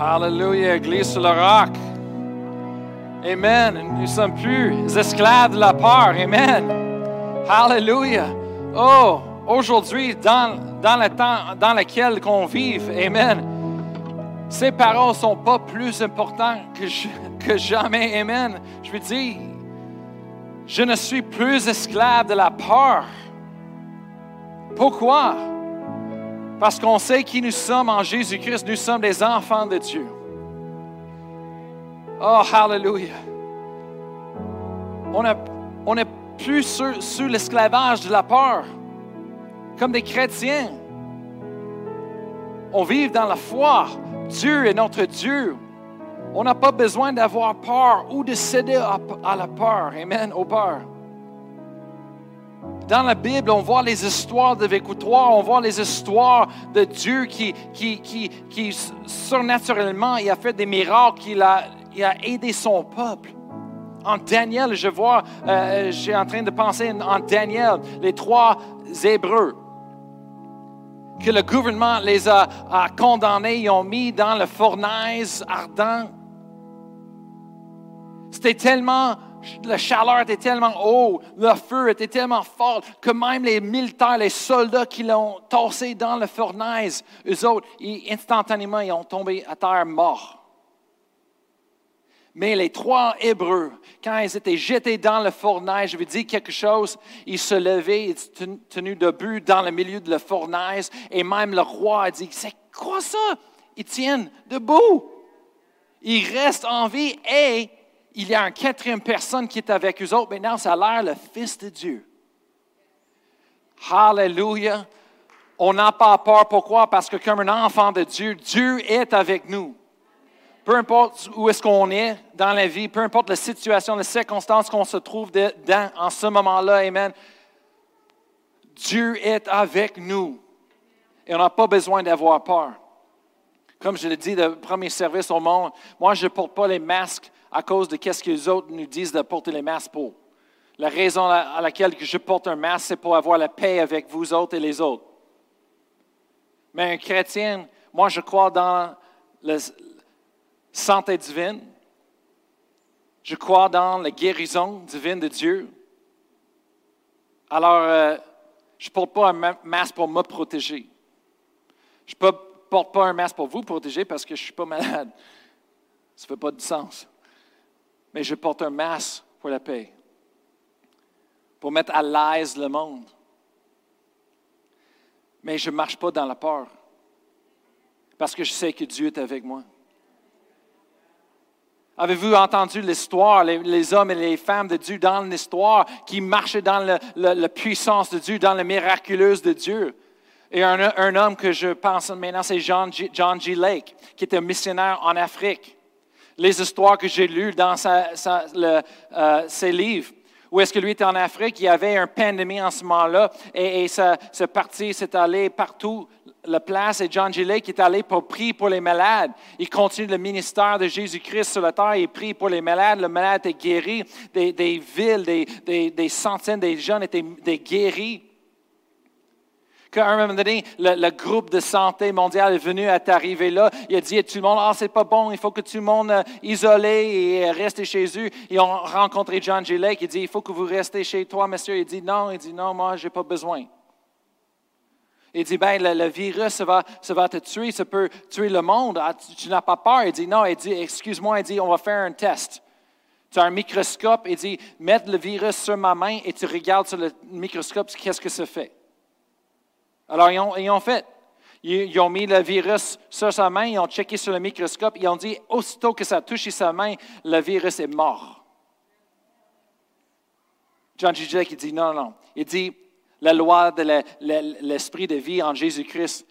Hallelujah, Église sur le roc. Amen. Nous ne sommes plus esclaves de la peur. Amen. Hallelujah. Oh, aujourd'hui, dans, dans le temps dans lequel on vive, Amen, ces paroles sont pas plus importantes que, que jamais. Amen. Je veux dire, je ne suis plus esclave de la peur. Pourquoi? Parce qu'on sait qui nous sommes en Jésus-Christ. Nous sommes des enfants de Dieu. Oh, hallelujah. On n'est plus sous, l'esclavage de la peur. Comme des chrétiens. On vit dans la foi. Dieu est notre Dieu. On n'a pas besoin d'avoir peur ou de céder à, la peur. Amen, aux peurs. Dans la Bible, on voit les histoires de victoire, on voit les histoires de Dieu qui, qui, surnaturellement, il a fait des miracles, il a, aidé son peuple. En Daniel, je vois, euh, j'ai en train de penser en Daniel, les trois Hébreux, que le gouvernement les a, a condamnés, ils ont mis dans le fournaise ardent. C'était tellement la chaleur était tellement haut, le feu était tellement fort que même les militaires, les soldats qui l'ont tassé dans le fournaise, eux autres, instantanément, ils ont tombé à terre morts. Mais les trois Hébreux, quand ils étaient jetés dans le fournaise, je vais dire quelque chose, ils se levaient, ils étaient tenus debout dans le milieu de la fournaise, et même le roi a dit, c'est quoi ça? Ils tiennent debout. Ils restent en vie et il y a une quatrième personne qui est avec eux autres. Maintenant, ça a l'air le Fils de Dieu. Hallelujah. On n'a pas peur. Pourquoi? Parce que comme un enfant de Dieu, Dieu est avec nous. Peu importe où est-ce qu'on est dans la vie, peu importe la situation, les circonstances qu'on se trouve dans en ce moment-là, Amen. Dieu est avec nous. Et on n'a pas besoin d'avoir peur. Comme je l'ai dit, le premier service au monde, moi, je ne porte pas les masques à cause de ce que les autres nous disent de porter les masques pour. La raison à laquelle je porte un masque, c'est pour avoir la paix avec vous autres et les autres. Mais un chrétien, moi, je crois dans la santé divine. Je crois dans la guérison divine de Dieu. Alors, euh, je ne porte pas un masque pour me protéger. Je ne porte pas un masque pour vous protéger parce que je ne suis pas malade. Ça ne fait pas de sens mais je porte un masque pour la paix, pour mettre à l'aise le monde. Mais je ne marche pas dans la peur, parce que je sais que Dieu est avec moi. Avez-vous entendu l'histoire, les, hommes et les femmes de Dieu dans l'histoire qui marchaient dans la puissance de Dieu, dans la miraculeuse de Dieu? Et un, homme que je pense maintenant, c'est John John G. Lake, qui était un missionnaire en Afrique les histoires que j'ai lues dans euh, ses livres. Où est-ce que lui était en Afrique? Il y avait une pandémie en ce moment-là et, ce parti s'est allé partout, la place, et John Gillet qui est allé pour prier pour les malades. Il continue le ministère de Jésus-Christ sur la terre, il prie pour les malades, le malade est guéri, des, villes, des, des, centaines de jeunes étaient guéris qu'à un moment donné, le, groupe de santé mondial est venu à t'arriver là. Il a dit à tout le monde, ah, c'est pas bon, il faut que tout le monde euh, isolé et reste chez eux. Ils ont rencontré John G. Lake. Il dit, il faut que vous restez chez toi, monsieur. Il dit, non, il dit, non, moi, j'ai pas besoin. Il dit, ben, le, virus, ça va, te tuer, ça peut tuer le monde. Ah, tu, n'as pas peur? Il dit, non, il dit, excuse-moi, il dit, on va faire un test. Tu as un microscope, il dit, mets le virus sur ma main et tu regardes sur le microscope, qu'est-ce que ça fait? Alors, ils ont, fait. Ils, ont mis le virus sur sa main, ils ont checké sur le microscope, ils ont dit, aussitôt que ça a touché sa main, le virus est mort. John G. Jack, il dit, non, non. Il dit, la loi de l'esprit de vie en Jésus-Christ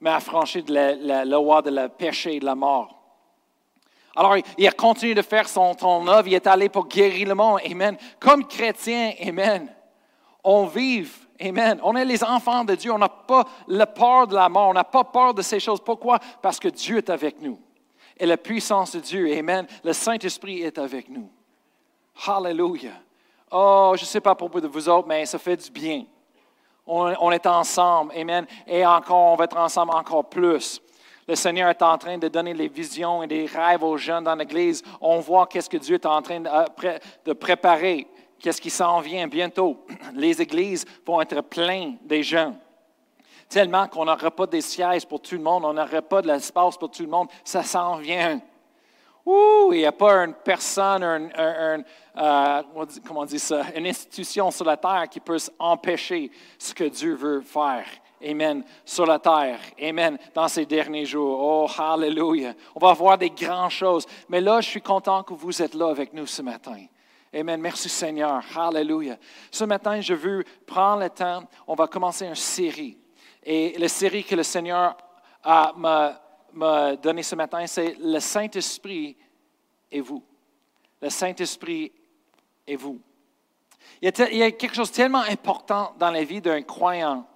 m'a affranchi de la, loi de la péché et de la mort. Alors, il a continué de faire son, son œuvre, il est allé pour guérir le monde. Amen. Comme chrétien, Amen. On vive Amen. On est les enfants de Dieu. On n'a pas la peur de la mort. On n'a pas peur de ces choses. Pourquoi? Parce que Dieu est avec nous. Et la puissance de Dieu, Amen. Le Saint-Esprit est avec nous. Hallelujah. Oh, je ne sais pas pour vous autres, mais ça fait du bien. On, est ensemble. Amen. Et encore, on va être ensemble encore plus. le Seigneur est en train de donner les visions et des rêves aux jeunes dans l'Église, on voit qu'est-ce que Dieu est en train de, préparer, qu'est-ce qui s'en vient bientôt? Les églises vont être pleines des jeunes. Tellement qu'on n'aura pas des sièges pour tout le monde, on n'aura pas de l'espace pour tout le monde. Ça s'en vient. Ouh, il n'y a pas une personne, un, euh, comment ça, une institution sur la terre qui peut empêcher ce que Dieu veut faire. Amen. Sur la terre. Amen. Dans ces derniers jours. Oh, hallelujah. On va voir des grandes choses. Mais là, je suis content que vous êtes là avec nous ce matin. Amen. Merci Seigneur. Hallelujah. Ce matin, je veux prendre le temps. On va commencer une série. Et la série que le Seigneur m'a donnée ce matin, c'est Le Saint-Esprit et vous. Le Saint-Esprit et vous. Il y, a quelque chose de tellement important dans la vie d'un croyant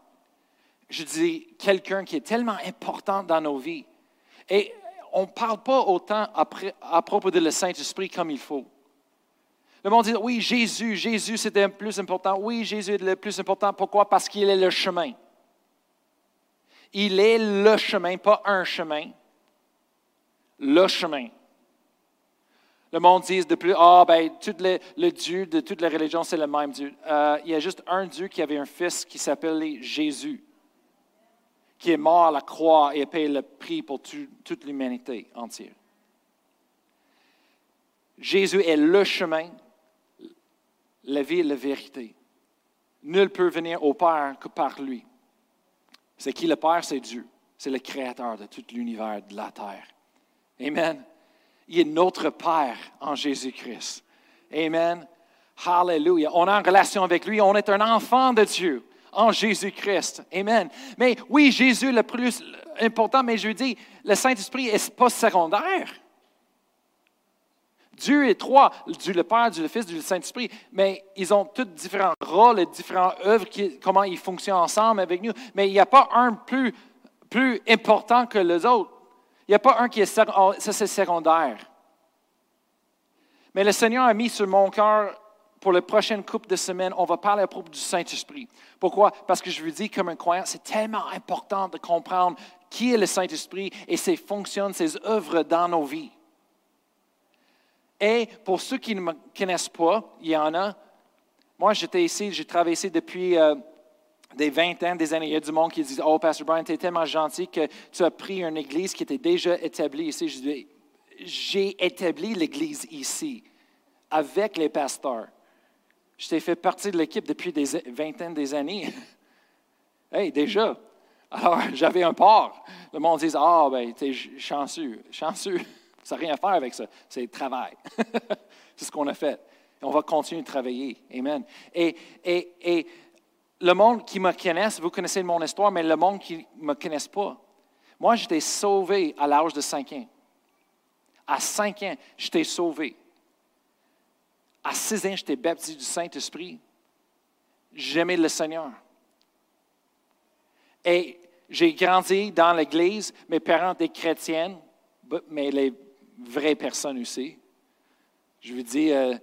je dis, quelqu'un qui est tellement important dans nos vies. Et on ne parle pas autant à propos de le Saint-Esprit comme il faut. Le monde dit, oui, Jésus, Jésus, c'était le plus important. Oui, Jésus est le plus important. Pourquoi? Parce qu'il est le chemin. Il est le chemin, pas un chemin. Le chemin. Le monde dit de plus, ah, ben, tout le, Dieu de toutes les religions, c'est le même Dieu. Euh, il y a juste un Dieu qui avait un fils qui s'appelait Jésus qui est mort à la croix et a payé le prix pour toute l'humanité entière. Jésus est le chemin, la vie et la vérité. Nul peut venir au Père que par lui. C'est qui le Père? C'est Dieu. C'est le Créateur de tout l'univers, de la terre. Amen. Il est notre Père en Jésus-Christ. Amen. Hallelujah. On a une relation avec lui. On est un enfant de Dieu en Jésus-Christ. Amen. Mais oui, Jésus est le plus important, mais je dis, le Saint-Esprit n'est pas secondaire. Dieu est trois, Dieu le Père, Dieu le Fils, Dieu le Saint-Esprit, mais ils ont tous différents rôles et différentes œuvres, comment ils fonctionnent ensemble avec nous. Mais il n'y a pas un plus, important que les autres. Il n'y a pas un qui est c'est secondaire. Mais le Seigneur a mis sur mon cœur pour la prochaine couple de semaines, on va parler à propos du Saint-Esprit. Pourquoi? Parce que je vous dis, comme un croyant, c'est tellement important de comprendre qui est le Saint-Esprit et ses fonctions, ses œuvres dans nos vies. Et pour ceux qui ne me connaissent pas, il y en a. Moi, j'étais ici, j'ai travaillé ici depuis euh, des 20 ans, des années. Il y a du monde qui dit Oh, Pasteur Brian, tu es tellement gentil que tu as pris une église qui était déjà établie ici. J'ai établi l'église ici avec les pasteurs. Je t'ai fait partie de l'équipe depuis des vingtaines des années. hey, déjà. Alors, j'avais un port. Le monde dit Ah, ben, t'es chanceux. Chanceux. Ça n'a rien à faire avec ça. C'est travail. C'est ce qu'on a fait. on va continuer de travailler. Amen. Et, et, et le monde qui me connaisse, vous connaissez mon histoire, mais le monde qui ne me connaisse pas, moi, j'étais sauvé à l'âge de 5 ans. À 5 ans, j'étais sauvé. À 6 ans, j'étais baptisé du Saint-Esprit. J'aimais le Seigneur. Et j'ai grandi dans l'Église. Mes parents étaient chrétiennes, mais les vraies personnes aussi. Je vous dis, euh,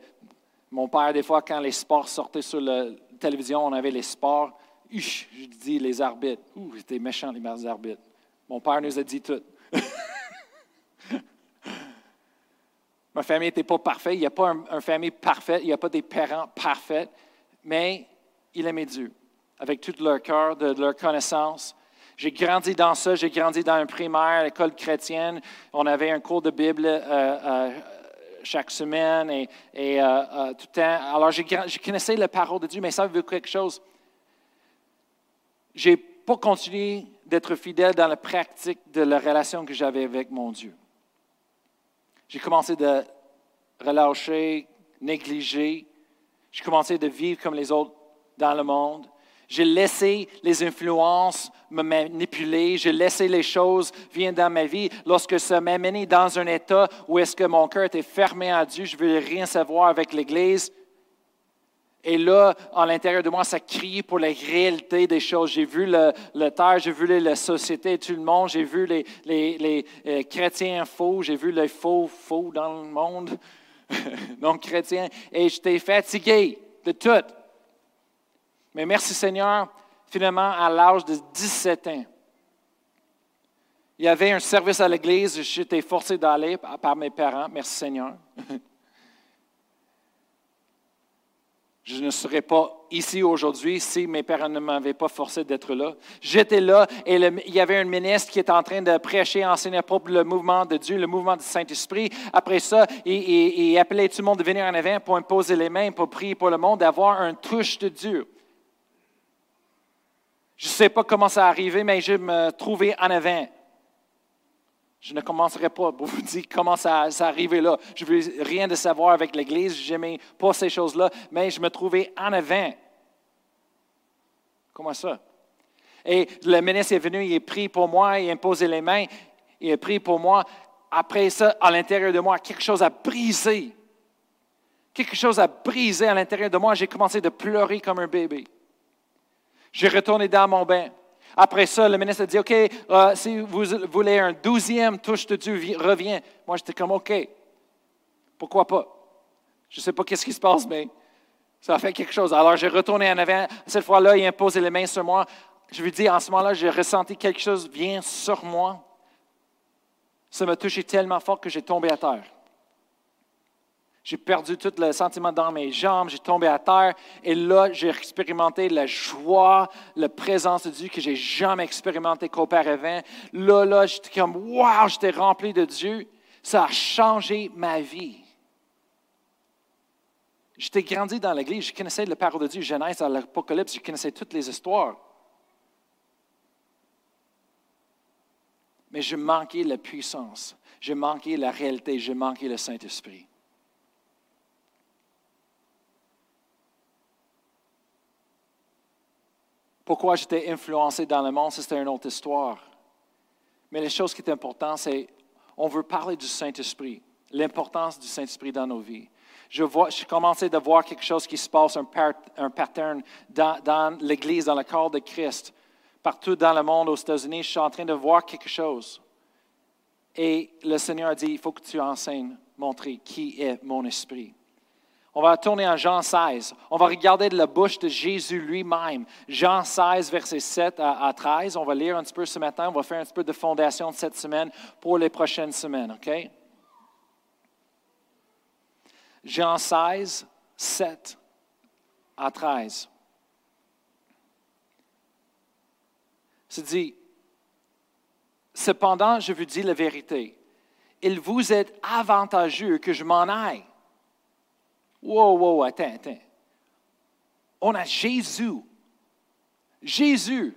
mon père, des fois, quand les sports sortaient sur la télévision, on avait les sports. je dis les arbitres. Ouh, c'était méchant, les arbitres. Mon père nous a dit tout. Ma famille n'était pas parfaite. Il n'y a pas une famille parfaite. Il n'y a pas des parents parfaits. Mais il aimait Dieu avec tout leur cœur, de, leur connaissance. J'ai grandi dans ça. J'ai grandi dans un primaire, l'école chrétienne. On avait un cours de Bible euh, euh, chaque semaine et, euh, tout le temps. Alors, je connaissais la parole de Dieu, mais ça veut quelque chose. Je n'ai pas continué d'être fidèle dans la pratique de la relation que j'avais avec mon Dieu. J'ai commencé de relâcher, négliger. J'ai commencé de vivre comme les autres dans le monde. J'ai laissé les influences me manipuler. J'ai laissé les choses venir dans ma vie. Lorsque ça m'a mené dans un état où est-ce que mon cœur était fermé à Dieu, je ne voulais rien savoir avec l'Église. Et là, à l'intérieur de moi, ça criait pour la réalité des choses. J'ai vu le, terre, j'ai vu la société, tout le monde, j'ai vu les, les, euh, chrétiens faux, j'ai vu les faux faux dans le monde, non chrétiens, et j'étais fatigué de tout. Mais merci Seigneur, finalement, à l'âge de 17 ans, Il y avait un service à l'église, j'étais forcé d'aller par mes parents, merci Seigneur. Je ne serais pas ici aujourd'hui si mes parents ne m'avaient pas forcé d'être là. J'étais là et il y avait un ministre qui était en train de prêcher, enseigner pour le mouvement de Dieu, le mouvement du Saint-Esprit. Après ça, il, appelait tout le monde de venir en avant pour imposer les mains, pour prier pour le monde, d'avoir un touche de Dieu. Je ne sais pas comment ça arrivé, mais je me trouvais en avant. Je ne commencerai pas pour vous dire comment ça, ça arrivé là. Je ne veux rien de savoir avec l'Église, je n'aimais pas ces choses-là, mais je me trouvais en avant. Comment ça? Et le ministre est venu, il a pris pour moi, il a imposé les mains, il a pris pour moi. Après ça, à l'intérieur de moi, quelque chose a brisé. Quelque chose a brisé à l'intérieur de moi. J'ai commencé de pleurer comme un bébé. J'ai retourné dans mon bain. Après ça, le ministre a dit, OK, euh, si vous voulez un douzième touche de Dieu, reviens. Moi, j'étais comme, OK, pourquoi pas? Je ne sais pas qu'est-ce qui se passe, mais ça a fait quelque chose. Alors, j'ai retourné en avant. Cette fois-là, il a imposé les mains sur moi. Je lui dis, en ce moment-là, j'ai ressenti quelque chose vient sur moi. Ça m'a touché tellement fort que j'ai tombé à terre. J'ai perdu tout le sentiment dans mes jambes, j'ai tombé à terre et là, j'ai expérimenté la joie, la présence de Dieu que j'ai jamais expérimenté qu'auparavant. Là, là, j'étais comme, wow, j'étais rempli de Dieu. Ça a changé ma vie. J'étais grandi dans l'Église, je connaissais le parole de Dieu, Genèse, l'Apocalypse, je connaissais toutes les histoires. Mais je manquais la puissance, je manquais la réalité, je manquais le Saint-Esprit. Pourquoi j'étais influencé dans le monde, c'était une autre histoire. Mais la chose qui est importante, c'est on veut parler du Saint-Esprit, l'importance du Saint-Esprit dans nos vies. Je, vois, je commençais à voir quelque chose qui se passe, un, un pattern dans, dans l'Église, dans le corps de Christ. Partout dans le monde, aux États-Unis, je suis en train de voir quelque chose. Et le Seigneur a dit, il faut que tu enseignes, montrer qui est mon esprit. On va tourner en Jean 16. On va regarder de la bouche de Jésus lui-même. Jean 16, versets 7 à, 13. On va lire un petit peu ce matin. On va faire un petit peu de fondation de cette semaine pour les prochaines semaines. OK? Jean 16, 7 à 13. C'est dit, Cependant, je vous dis la vérité. Il vous est avantageux que je m'en aille Wow, wow, attends, attends. On a Jésus. Jésus.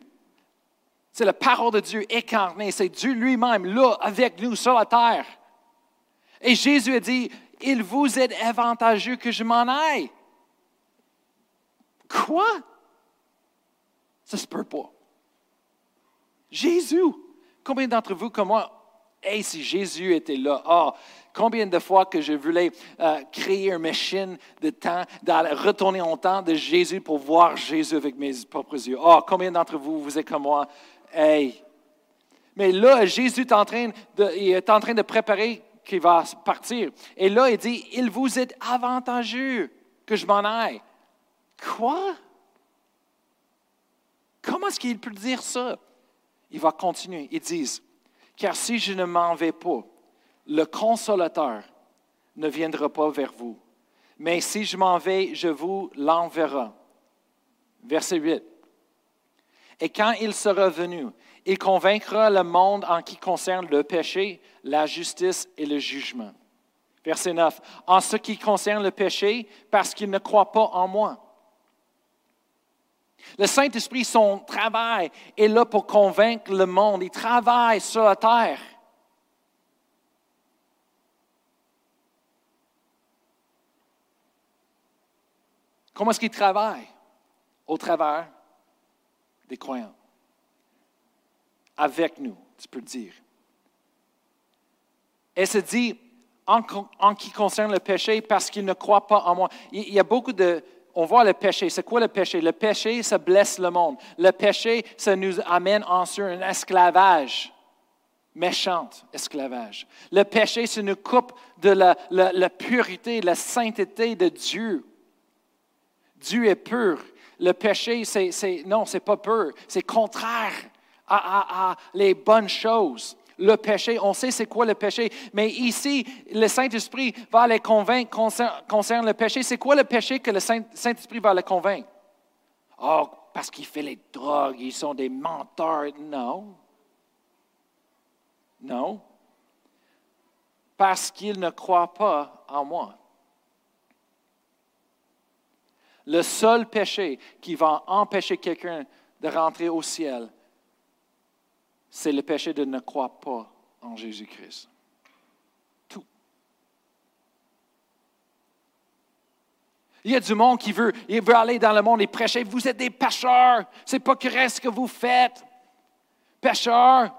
C'est la parole de Dieu incarnée. C'est Dieu lui-même là avec nous sur la terre. Et Jésus a dit, il vous est avantageux que je m'en aille. Quoi? Ça se peut pas. Jésus. Combien d'entre vous, comme moi, hey, si Jésus était là, ah, Combien de fois que je voulais euh, créer une machine de temps, d'aller retourner en temps de Jésus pour voir Jésus avec mes propres yeux. Oh, combien d'entre vous, vous êtes comme moi? Hey! Mais là, Jésus est en train de, est en train de préparer qu'il va partir. Et là, il dit, il vous est avantageux que je m'en aille. Quoi? Comment est-ce qu'il peut dire ça? Il va continuer. Il dit, car si je ne m'en vais pas, le consolateur ne viendra pas vers vous. Mais si je m'en vais, je vous l'enverrai. Verset 8. Et quand il sera venu, il convaincra le monde en qui concerne le péché, la justice et le jugement. Verset 9. En ce qui concerne le péché, parce qu'il ne croit pas en moi. Le Saint-Esprit, son travail est là pour convaincre le monde. Il travaille sur la terre. Comment est-ce qu'il travaille? Au travers des croyants. Avec nous, tu peux le dire. Elle se dit, en, en qui concerne le péché, parce qu'il ne croit pas en moi. Il, y a beaucoup de... On voit le péché. C'est quoi le péché? Le péché, ça blesse le monde. Le péché, ça nous amène en sur un esclavage méchant esclavage. Le péché, ça nous coupe de la, la pureté, la sainteté de Dieu. Dieu est pur. Le péché, c'est, non, c'est pas pur. C'est contraire à, les bonnes choses. Le péché. On sait c'est quoi le péché. Mais ici, le Saint-Esprit va les convaincre concernant le péché. C'est quoi le péché que le Saint-Esprit va les convaincre? Oh, parce qu'il fait les drogues, ils sont des menteurs. Non. Non. Parce qu'ils ne croient pas en moi. Le seul péché qui va empêcher quelqu'un de rentrer au ciel, c'est le péché de ne croire pas en Jésus-Christ. Tout. Il y a du monde qui veut, aller dans le monde et prêcher. Vous êtes des pécheurs. C'est pas correct ce que vous faites. Pécheurs.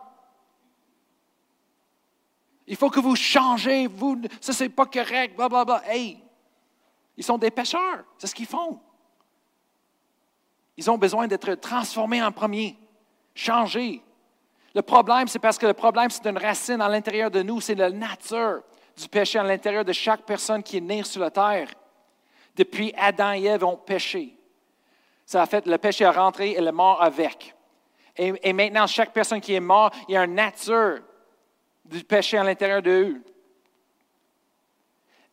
Il faut que vous changez. Vous, ça, c'est pas correct. Blah, blah, blah. Hey, ils sont des pécheurs. C'est ce qu'ils font. Ils ont besoin d'être transformés en premier, changés. Le problème, c'est parce que le problème, c'est une racine à l'intérieur de nous, c'est la nature du péché à l'intérieur de chaque personne qui est née sur la terre. Depuis Adam et Ève ont péché. Ça a fait, le péché a rentré et le mort avec. Et, maintenant, chaque personne qui est morte, il y a une nature du péché à l'intérieur d'eux.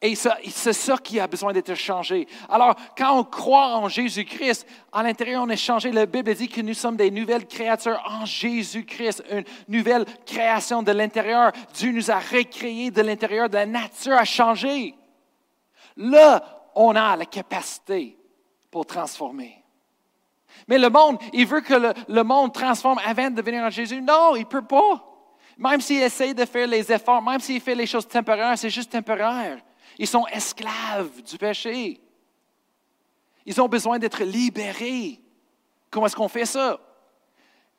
Et c'est ça qui a besoin d'être changé. Alors, quand on croit en Jésus-Christ, à l'intérieur, on est changé. La Bible dit que nous sommes des nouvelles créatures en Jésus-Christ, une nouvelle création de l'intérieur. Dieu nous a recréés de l'intérieur, de la nature a changé. Là, on a la capacité pour transformer. Mais le monde, il veut que le, monde transforme avant de venir en Jésus. Non, il ne peut pas. Même s'il essaye de faire les efforts, même s'il fait les choses temporaires, c'est juste temporaire. Ils sont esclaves du péché. Ils ont besoin d'être libérés. Comment est-ce qu'on fait ça?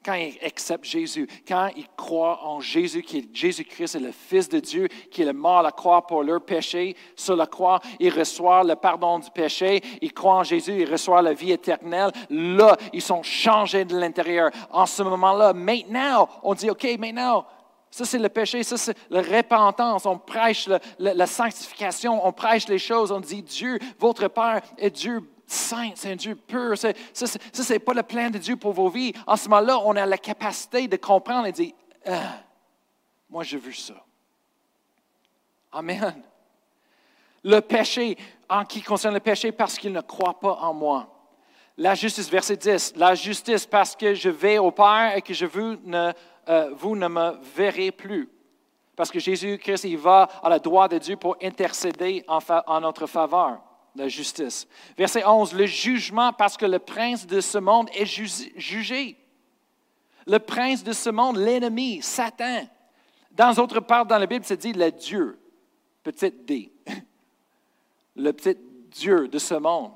Quand ils acceptent Jésus, quand ils croient en Jésus, qui est Jésus-Christ est le Fils de Dieu, qui est mort à la croix pour leur péché, sur la croix, ils reçoivent le pardon du péché, ils croient en Jésus, ils reçoivent la vie éternelle. Là, ils sont changés de l'intérieur. En ce moment-là, maintenant, on dit, OK, maintenant, ça, c'est le péché, ça, c'est la repentance. On prêche la sanctification, on prêche les choses, on dit Dieu, votre Père est Dieu saint, c'est un Dieu pur. Ça, ce n'est pas le plan de Dieu pour vos vies. En ce moment-là, on a la capacité de comprendre et de dire ah, Moi, je veux ça. Amen. Le péché, en qui concerne le péché, parce qu'il ne croit pas en moi. La justice, verset 10. La justice, parce que je vais au Père et que je veux ne euh, vous ne me verrez plus. Parce que Jésus-Christ, il va à la droite de Dieu pour intercéder en, en notre faveur, la justice. Verset 11, le jugement parce que le prince de ce monde est jugé. Le prince de ce monde, l'ennemi, Satan. Dans d'autres parts dans la Bible, c'est dit le Dieu, petite d. Le petit Dieu de ce monde.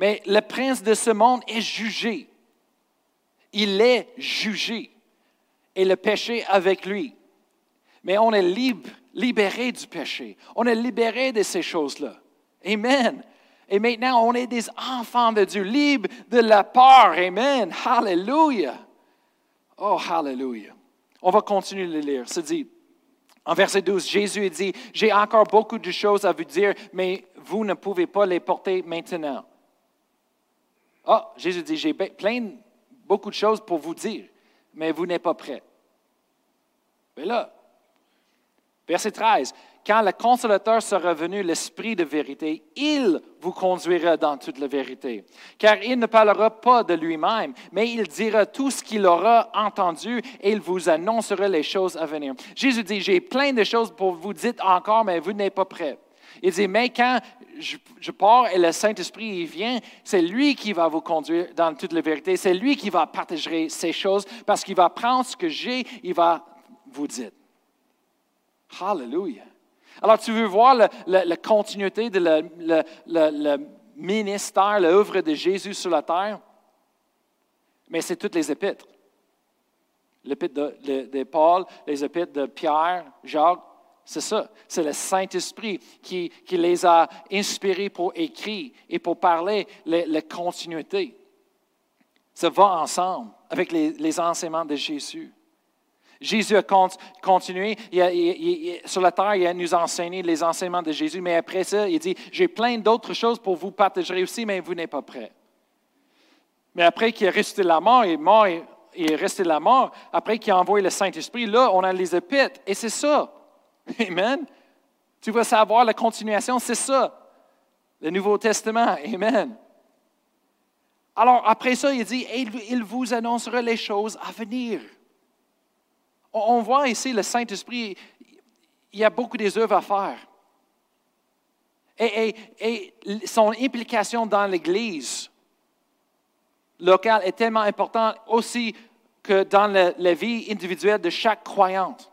Mais le prince de ce monde est jugé. Il est jugé et le péché avec lui. Mais on est libre, libéré du péché. On est libéré de ces choses-là. Amen. Et maintenant, on est des enfants de Dieu, libres de la peur. Amen. Hallelujah. Oh, hallelujah. On va continuer de lire. C'est dit, en verset 12, Jésus dit, j'ai encore beaucoup de choses à vous dire, mais vous ne pouvez pas les porter maintenant. Oh, Jésus dit, j'ai plein, beaucoup de choses pour vous dire, mais vous n'êtes pas prêts. Mais là, verset 13, quand le consolateur sera venu, l'Esprit de vérité, il vous conduira dans toute la vérité. Car il ne parlera pas de lui-même, mais il dira tout ce qu'il aura entendu et il vous annoncera les choses à venir. Jésus dit, j'ai plein de choses pour vous dire encore, mais vous n'êtes pas prêts. Il dit, mais quand je, pars et le Saint-Esprit vient, c'est lui qui va vous conduire dans toute la vérité. C'est lui qui va partager ces choses parce qu'il va prendre ce que j'ai, il va vous dites. Hallelujah. Alors, tu veux voir la continuité de ministère, l'œuvre de Jésus sur la terre? Mais c'est toutes les épîtres. L'épître de, de, Paul, les épîtres de Pierre, Jacques, c'est ça. C'est le Saint-Esprit qui, qui, les a inspirés pour écrire et pour parler la continuité. Ça va ensemble avec les, enseignements de Jésus. Jésus a continué sur la terre, il a nous enseigné les enseignements de Jésus, mais après ça, il dit, j'ai plein d'autres choses pour vous partager aussi, mais vous n'êtes pas prêts. Mais après qu'il a ressuscité la mort, il est mort il est resté la mort, après qu'il a envoyé le Saint-Esprit, là, on a les épîtres. Et c'est ça. Amen. Tu vas savoir la continuation, c'est ça. Le Nouveau Testament. Amen. Alors, après ça, il dit, il vous annoncera les choses à venir. On voit ici le Saint-Esprit, il y a beaucoup des œuvres à faire. Et, son implication dans l'Église locale est tellement importante aussi que dans la vie individuelle de chaque croyante.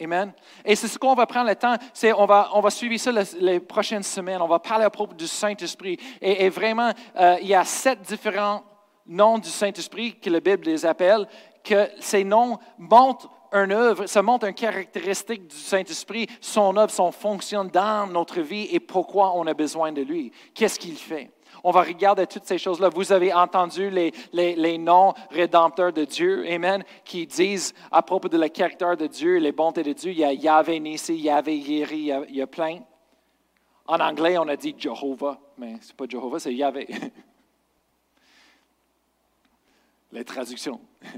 Amen. Et c'est ce qu'on va prendre le temps, c'est on va, on va suivre ça les, prochaines semaines. On va parler à propos du Saint-Esprit. Et, vraiment, euh, il y a sept différents noms du Saint-Esprit que la Bible les appelle, que ces noms montrent une œuvre, ça montre une caractéristique du Saint-Esprit, son œuvre, son fonction dans notre vie et pourquoi on a besoin de lui. Qu'est-ce qu'il fait? On va regarder toutes ces choses-là. Vous avez entendu les, noms rédempteurs de Dieu, Amen, qui disent à propos de la caractère de Dieu, les bontés de Dieu. Il y a Yahvé Nissi, Yahvé Yeri, il y, a, plein. En anglais, on a dit Jehovah, mais ce n'est pas Jehovah, c'est Yahvé. les traductions.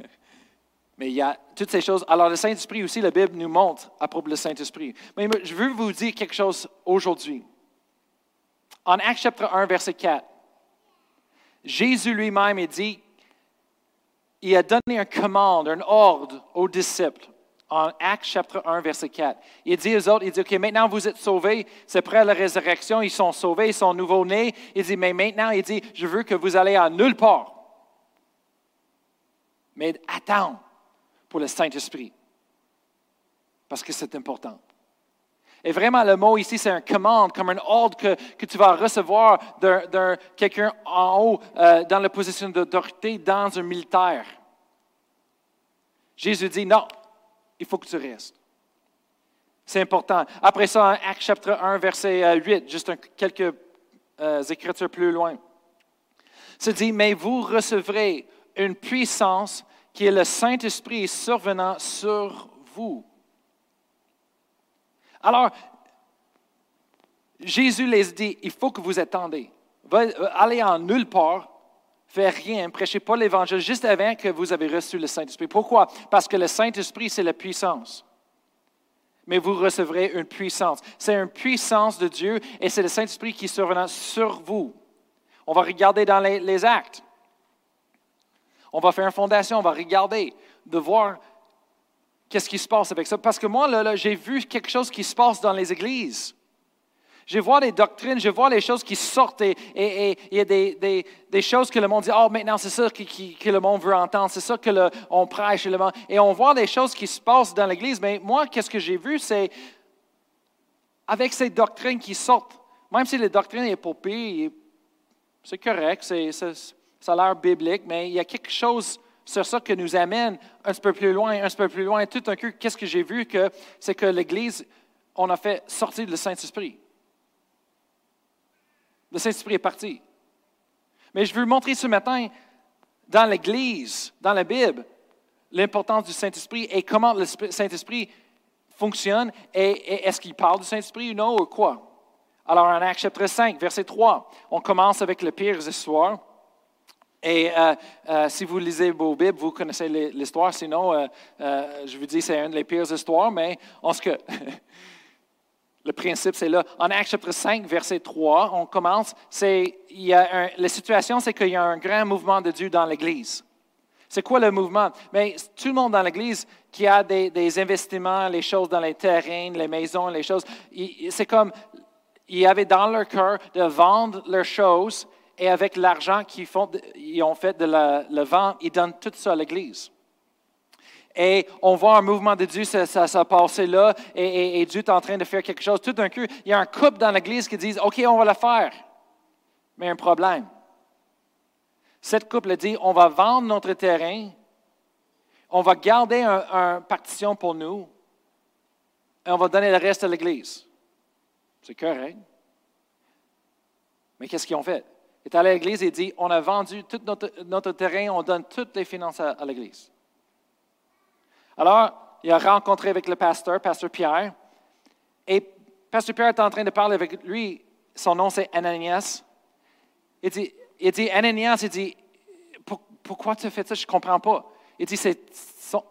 Mais il y a toutes ces choses. Alors, le Saint-Esprit aussi, la Bible nous montre à propos du Saint-Esprit. Mais je veux vous dire quelque chose aujourd'hui. En Actes chapitre 1, verset 4, Jésus lui-même a dit, il a donné un commande, un ordre aux disciples. En Actes chapitre 1, verset 4. Il dit aux autres, il dit, OK, maintenant vous êtes sauvés, c'est près la résurrection, ils sont sauvés, ils sont nouveau-nés. Il dit, mais maintenant, il dit, je veux que vous allez à nulle part. Mais attends pour le Saint-Esprit, parce que c'est important. Et vraiment, le mot ici, c'est un commande, comme un ordre que, que tu vas recevoir d'un quelqu'un en haut, euh, dans la position d'autorité, dans un militaire. Jésus dit, non, il faut que tu restes. C'est important. Après ça, Acte chapitre 1, verset 8, euh, juste quelques euh, écritures plus loin, se dit, mais vous recevrez une puissance qui est le Saint-Esprit survenant sur vous. Alors, Jésus les dit, il faut que vous attendez. Allez en nulle part, faites rien, prêchez pas l'Évangile juste avant que vous avez reçu le Saint-Esprit. Pourquoi? Parce que le Saint-Esprit, c'est la puissance. Mais vous recevrez une puissance. C'est une puissance de Dieu et c'est le Saint-Esprit qui survenant sur vous. On va regarder dans les, les actes. On va faire une fondation, on va regarder, de voir qu'est-ce qui se passe avec ça? Parce que moi, j'ai vu quelque chose qui se passe dans les églises. Je vois les doctrines, je vois les choses qui sortent et il y a des, choses que le monde dit, oh maintenant c'est ça que, le monde veut entendre, c'est ça que le, on prêche. Le monde. Et on voit des choses qui se passent dans l'Église, mais moi, qu'est-ce que j'ai vu, c'est avec ces doctrines qui sortent, même si les doctrines c'est correct, c'est, ça, ça a l'air biblique, mais il y a quelque chose c'est ça que nous amène un peu plus loin, un peu plus loin. Tout un coup, qu'est-ce que j'ai vu? que C'est que l'Église, on a fait sortir le Saint-Esprit. Le Saint-Esprit est parti. Mais je veux montrer ce matin, dans l'Église, dans la Bible, l'importance du Saint-Esprit et comment le Saint-Esprit fonctionne et, est-ce qu'il parle du Saint-Esprit ou non ou quoi. Alors, en Acte chapitre 5, verset 3, on commence avec le pire histoires. Et euh, euh, si vous lisez vos Bibles, vous connaissez l'histoire. Sinon, euh, je vous dis, c'est une des pires histoires, mais en ce que le principe, c'est là. En Acte chapitre 5, verset 3, on commence. C'est, il y a la situation, c'est qu'il y a un grand mouvement de Dieu dans l'Église. C'est quoi le mouvement? Mais tout le monde dans l'Église qui a des, des, investissements, les choses dans les terrains, les maisons, les choses, c'est comme, ils avaient dans leur cœur de vendre leurs choses et avec l'argent qu'ils ont fait de la, le vent, ils donnent tout ça à l'Église. Et on voit un mouvement de Dieu, ça, ça, passé là, et, Dieu est en train de faire quelque chose. Tout d'un coup, il y a un couple dans l'Église qui dit OK, on va le faire. Mais un problème. Cette couple dit On va vendre notre terrain, on va garder une un partition pour nous, et on va donner le reste à l'Église. C'est correct. Mais qu'est-ce qu'ils ont fait? Est allé à l'église et dit, on a vendu tout notre, terrain, on donne toutes les finances à, l'église. Alors, il a rencontré avec le pasteur, pasteur Pierre, et pasteur Pierre est en train de parler avec lui, son nom c'est Ananias. Il dit, il dit Ananias, il dit, pourquoi tu as fait ça? Je ne comprends pas. Il dit, c'est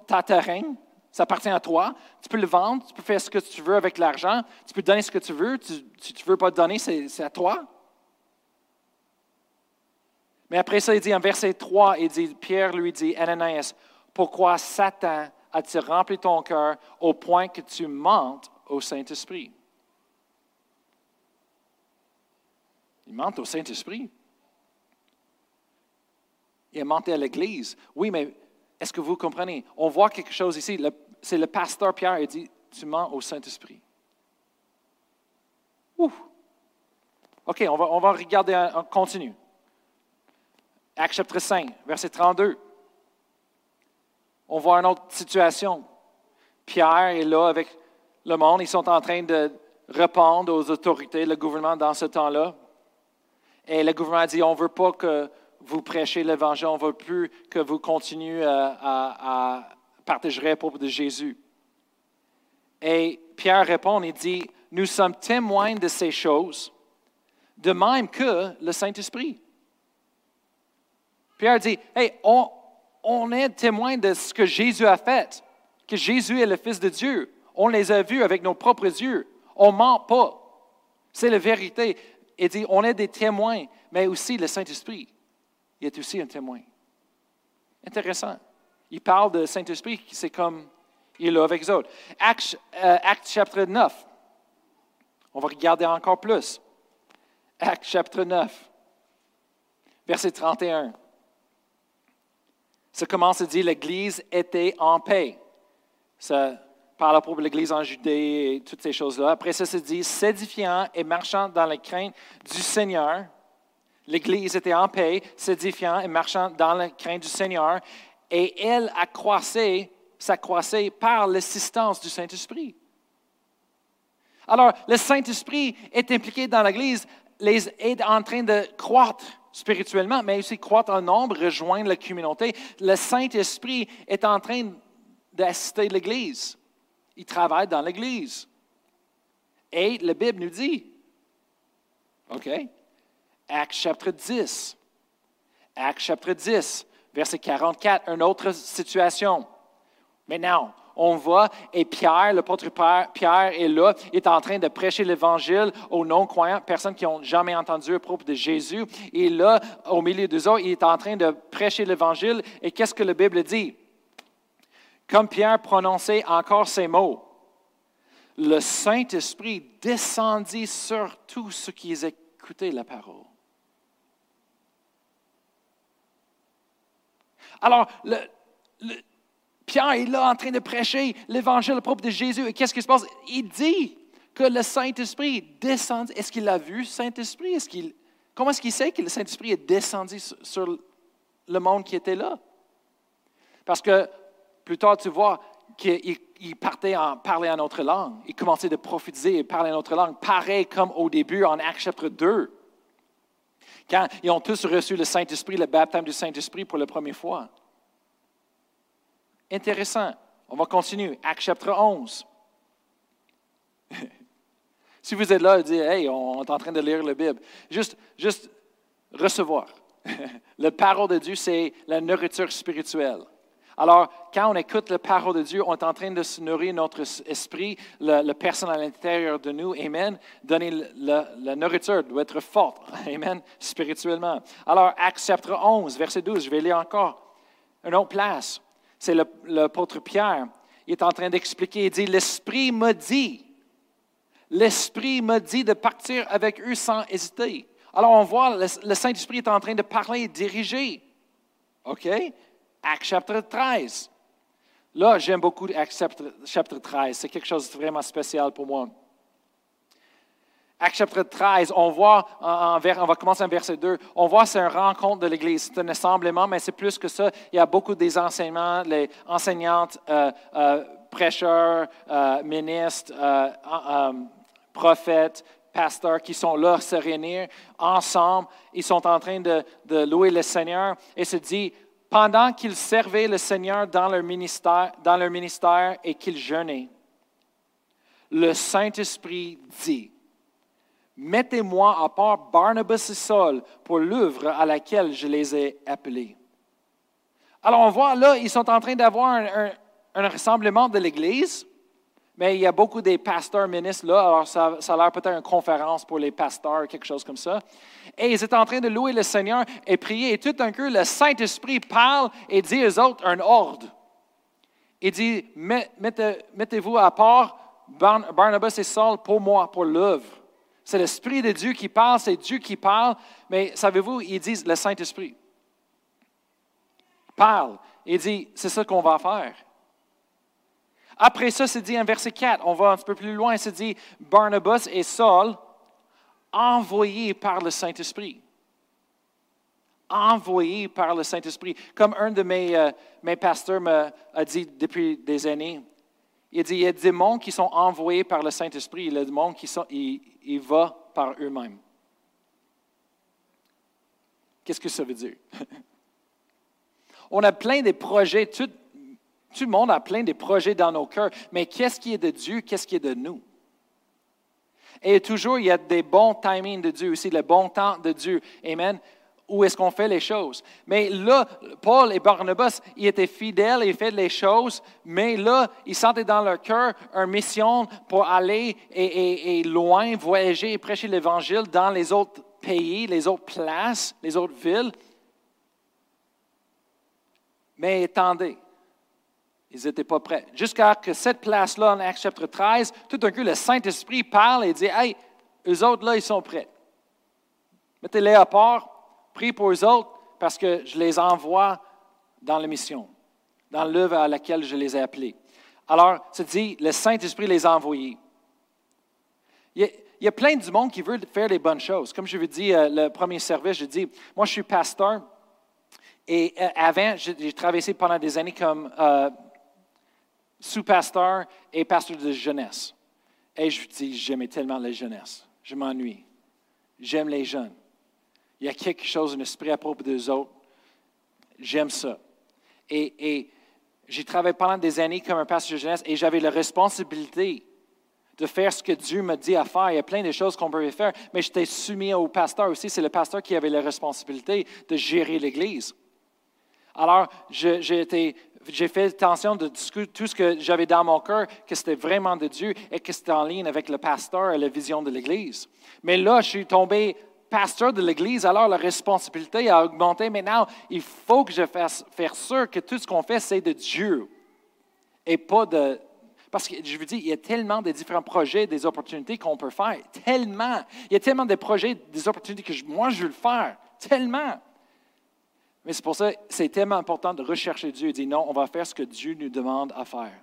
ta terrain, ça appartient à toi. Tu peux le vendre, tu peux faire ce que tu veux avec l'argent, tu peux donner ce que tu veux. si tu ne veux pas donner, c'est à toi. Mais après ça, il dit en verset 3, il dit, Pierre lui dit, Ananias, pourquoi Satan a-t-il rempli ton cœur au point que tu mentes au Saint-Esprit? Il ment au Saint-Esprit. Il a menté à l'Église. Oui, mais est-ce que vous comprenez? On voit quelque chose ici. C'est le pasteur Pierre, il dit, tu mens au Saint-Esprit. Ouh. OK, on va, on va regarder, on continue. Acte chapitre 5, verset 32. On voit une autre situation. Pierre est là avec le monde. Ils sont en train de répondre aux autorités, le gouvernement dans ce temps-là. Et le gouvernement dit, on ne veut pas que vous prêchez l'Évangile, on ne veut plus que vous continuez à, à, partager le propos de Jésus. Et Pierre répond, il dit, nous sommes témoins de ces choses, de même que le Saint-Esprit. Pierre dit, hey, on, est témoin de ce que Jésus a fait, que Jésus est le Fils de Dieu. On les a vus avec nos propres yeux. On ne ment pas. C'est la vérité. Il dit, on est des témoins, mais aussi le Saint-Esprit il est aussi un témoin. Intéressant. Il parle de Saint-Esprit c'est comme il est là avec les autres. Acte, euh, chapitre 9. On va regarder encore plus. Acte chapitre 9, verset 31. Ça commence à dire l'Église était en paix. Ça parle de l'Église en Judée et toutes ces choses-là. Après ça, se dit s'édifiant et marchant dans la crainte du Seigneur L'Église était en paix, s'édifiant et marchant dans la crainte du Seigneur, et elle accroissait, s'accroissait par l'assistance du Saint-Esprit. Alors, le Saint-Esprit est impliqué dans l'Église, est en train de croître spirituellement, mais aussi croître en nombre, rejoindre la communauté. Le Saint-Esprit est en train d'assister l'Église. Il travaille dans l'Église. Et la Bible nous dit, OK, Acte chapitre 10. Acte chapitre 10, verset 44, une autre situation. Maintenant, on voit, et Pierre, l'apôtre Pierre est là, est en train de prêcher l'Évangile aux non-croyants, personnes qui n'ont jamais entendu à propos de Jésus. Et là, au milieu des autres, il est en train de prêcher l'Évangile. Et qu'est-ce que la Bible dit? Comme Pierre prononçait encore ces mots, le Saint-Esprit descendit sur tous ceux qui écoutaient la parole. Alors, Pierre est là en train de prêcher l'évangile propre de Jésus. Et qu'est-ce qui se passe? Il dit que le Saint-Esprit descend. Est-ce qu'il a vu, Saint-Esprit? Comment est-ce qu'il sait que le Saint-Esprit est descendu sur le monde qui était là? Parce que plus tard, tu vois qu'il partait en parler en notre langue. Il commençait de prophétiser et parler en notre langue, pareil comme au début en Acte chapitre 2. Quand ils ont tous reçu le Saint-Esprit, le baptême du Saint-Esprit pour la première fois. Intéressant. On va continuer. Acte chapitre 11. si vous êtes là et dites, hey, on est en train de lire la Bible, juste, juste recevoir. la parole de Dieu, c'est la nourriture spirituelle. Alors, quand on écoute la parole de Dieu, on est en train de se nourrir notre esprit, la personne à l'intérieur de nous. Amen. Donner la, nourriture doit être forte. Amen. Spirituellement. Alors, Acte chapitre 11, verset 12, je vais lire encore. Une autre place. C'est l'apôtre Pierre. Il est en train d'expliquer. Il dit L'Esprit m'a dit. L'Esprit m'a dit de partir avec eux sans hésiter. Alors, on voit, le, le Saint-Esprit est en train de parler et diriger. OK? Acte chapitre 13. Là, j'aime beaucoup Acte chapitre 13. C'est quelque chose de vraiment spécial pour moi. Acte chapitre 13, on voit, on va commencer en verset 2, on voit c'est une rencontre de l'Église, c'est un assemblement, mais c'est plus que ça. Il y a beaucoup des enseignements, les enseignantes, euh, euh, prêcheurs, euh, ministres, prophètes, pasteurs qui sont là se réunir ensemble. Ils sont en train de, de louer le Seigneur et se dit, pendant qu'ils servaient le Seigneur dans leur ministère, dans leur ministère et qu'ils jeûnaient, le Saint-Esprit dit, Mettez-moi à part Barnabas et Saul pour l'œuvre à laquelle je les ai appelés. Alors on voit là, ils sont en train d'avoir un, rassemblement de l'Église, mais il y a beaucoup des pasteurs ministres là, alors ça, ça a l'air peut-être une conférence pour les pasteurs, quelque chose comme ça. Et ils étaient en train de louer le Seigneur et prier, et tout d'un coup, le Saint-Esprit parle et dit aux autres un ordre. Il dit, mettez-vous à part Barnabas et Saul pour moi, pour l'œuvre. C'est l'Esprit de Dieu qui parle, c'est Dieu qui parle, mais savez-vous, ils disent le Saint-Esprit. Parle. Il dit, c'est ça qu'on va faire. Après ça, c'est dit en verset 4, on va un petit peu plus loin, c'est dit Barnabas et Saul, envoyés par le Saint-Esprit. Envoyés par le Saint-Esprit. Comme un de mes, euh, mes pasteurs m'a dit depuis des années, il dit, il y a des démons qui sont envoyés par le Saint-Esprit, il y a des démons qui sont, ils vont par eux-mêmes. Qu'est-ce que ça veut dire? On a plein de projets, tout, tout le monde a plein de projets dans nos cœurs, mais qu'est-ce qui est de Dieu, qu'est-ce qui est de nous? Et toujours, il y a des bons timings de Dieu aussi, le bon temps de Dieu. Amen où est-ce qu'on fait les choses. Mais là, Paul et Barnabas, ils étaient fidèles, ils faisaient les choses, mais là, ils sentaient dans leur cœur une mission pour aller et, loin, voyager et prêcher l'Évangile dans les autres pays, les autres places, les autres villes. Mais attendez, ils n'étaient pas prêts. Jusqu'à que cette place-là, en Acte chapitre 13, tout d'un coup, le Saint-Esprit parle et dit Hey, eux autres, là, ils sont prêts. Mettez-les à part, Prie pour eux autres parce que je les envoie dans la mission, dans l'œuvre à laquelle je les ai appelés. Alors, c'est dit, le Saint-Esprit les a envoyés. Il y, a, plein du monde qui veut faire les bonnes choses. Comme je vous dis, euh, le premier service, je dis, moi, je suis pasteur. Et euh, avant, j'ai travaillé pendant des années comme euh, sous-pasteur et pasteur de jeunesse. Et je dis, j'aimais tellement la jeunesse. Je m'ennuie. J'aime les jeunes. Il y a quelque chose, un esprit à propos des autres. J'aime ça. Et, j'ai travaillé pendant des années comme un pasteur de jeunesse et j'avais la responsabilité de faire ce que Dieu me dit à faire. Il y a plein de choses qu'on pouvait faire, mais j'étais soumis au pasteur aussi. C'est le pasteur qui avait la responsabilité de gérer l'Église. Alors, j'ai fait attention de tout ce que j'avais dans mon cœur, que c'était vraiment de Dieu et que c'était en ligne avec le pasteur et la vision de l'Église. Mais là, je suis tombé pasteur de l'Église, alors la responsabilité a augmenté. Maintenant, il faut que je fasse faire sûr que tout ce qu'on fait, c'est de Dieu et pas de... Parce que je vous dis, il y a tellement de différents projets, des opportunités qu'on peut faire. Tellement. Il y a tellement de projets, des opportunités que moi, je veux le faire. Tellement. Mais c'est pour ça c'est tellement important de rechercher Dieu et dire non, on va faire ce que Dieu nous demande à faire.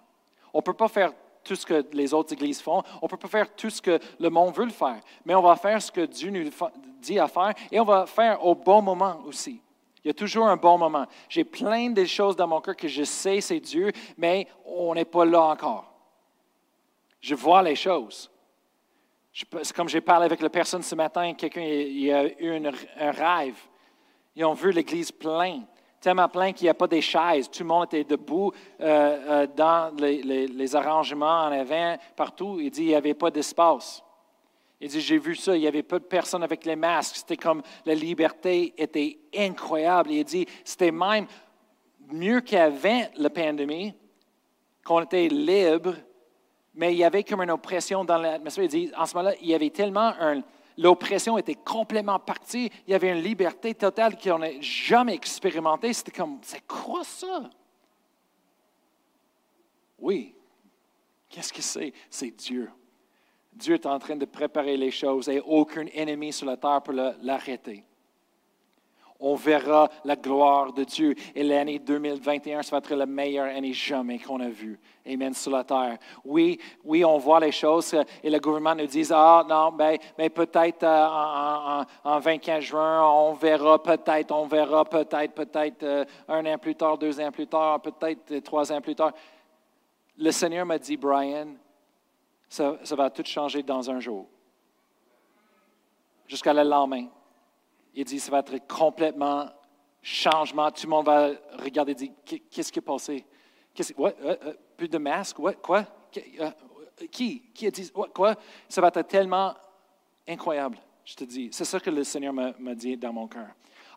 On ne peut pas faire tout ce que les autres églises font. On ne peut pas faire tout ce que le monde veut le faire. Mais on va faire ce que Dieu nous dit à faire et on va faire au bon moment aussi. Il y a toujours un bon moment. J'ai plein de choses dans mon cœur que je sais c'est Dieu, mais on n'est pas là encore. Je vois les choses. C'est comme j'ai parlé avec la personne ce matin, quelqu'un a eu un rêve. Ils ont vu l'église pleine tellement plein qu'il n'y a pas des chaises. Tout le monde était debout euh, euh, dans les, arrangements en avant, partout. Il dit qu'il n'y avait pas d'espace. Il dit, j'ai vu ça, il n'y avait pas de personnes avec les masques. C'était comme la liberté était incroyable. Il dit, c'était même mieux qu'avant la pandémie, qu'on était libre, mais il y avait comme une oppression dans l'atmosphère. Il dit, en ce moment-là, il y avait tellement un, l'oppression était complètement partie. Il y avait une liberté totale qu'on n'a jamais expérimentée. C'était comme, c'est quoi ça? Oui. Qu'est-ce que c'est? C'est Dieu. Dieu est en train de préparer les choses et aucun ennemi sur la terre peut l'arrêter on verra la gloire de Dieu. Et l'année 2021, ça va être la meilleure année jamais qu'on a vue. Amen, sur la terre. Oui, oui, on voit les choses et le gouvernement nous dit, ah non, mais, ben, ben, peut-être euh, en, en, 24 juin, on verra peut-être, on verra peut-être, peut-être euh, un an plus tard, deux ans plus tard, peut-être euh, trois ans plus tard. Le Seigneur m'a dit, Brian, ça, ça va tout changer dans un jour. Jusqu'à le lendemain. Il dit, ça va être complètement changement. Tout le monde va regarder et dire, qu'est-ce qui est passé? Euh, euh, plus de masques? Quoi? Euh, qui? Qui a dit? Quoi? Ça va être tellement incroyable, je te dis. C'est ça que le Seigneur m'a dit dans mon cœur.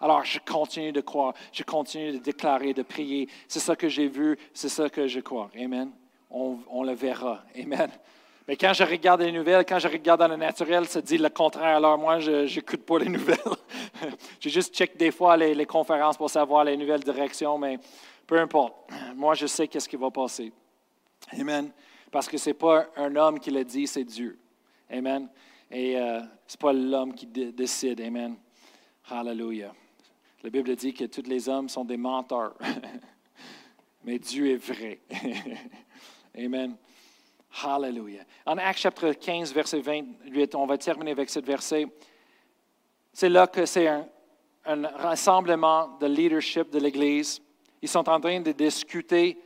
Alors, je continue de croire, je continue de déclarer, de prier. C'est ça que j'ai vu, c'est ça que je crois. Amen. On, le verra. Amen. Mais quand je regarde les nouvelles, quand je regarde dans le naturel, ça dit le contraire. Alors, moi, je n'écoute pas les nouvelles. j'ai juste check des fois les, les conférences pour savoir les nouvelles directions, mais peu importe. Moi, je sais qu'est-ce qui va passer. Amen. Parce que ce n'est pas un homme qui le dit, c'est Dieu. Amen. Et euh, ce n'est pas l'homme qui décide. Amen. Hallelujah. La Bible dit que tous les hommes sont des menteurs. Mais Dieu est vrai. Amen. Hallelujah. En Acte chapitre 15, verset 28, on va terminer avec ce verset. C'est là que c'est un, rassemblement de leadership de l'Église. Ils sont en train de discuter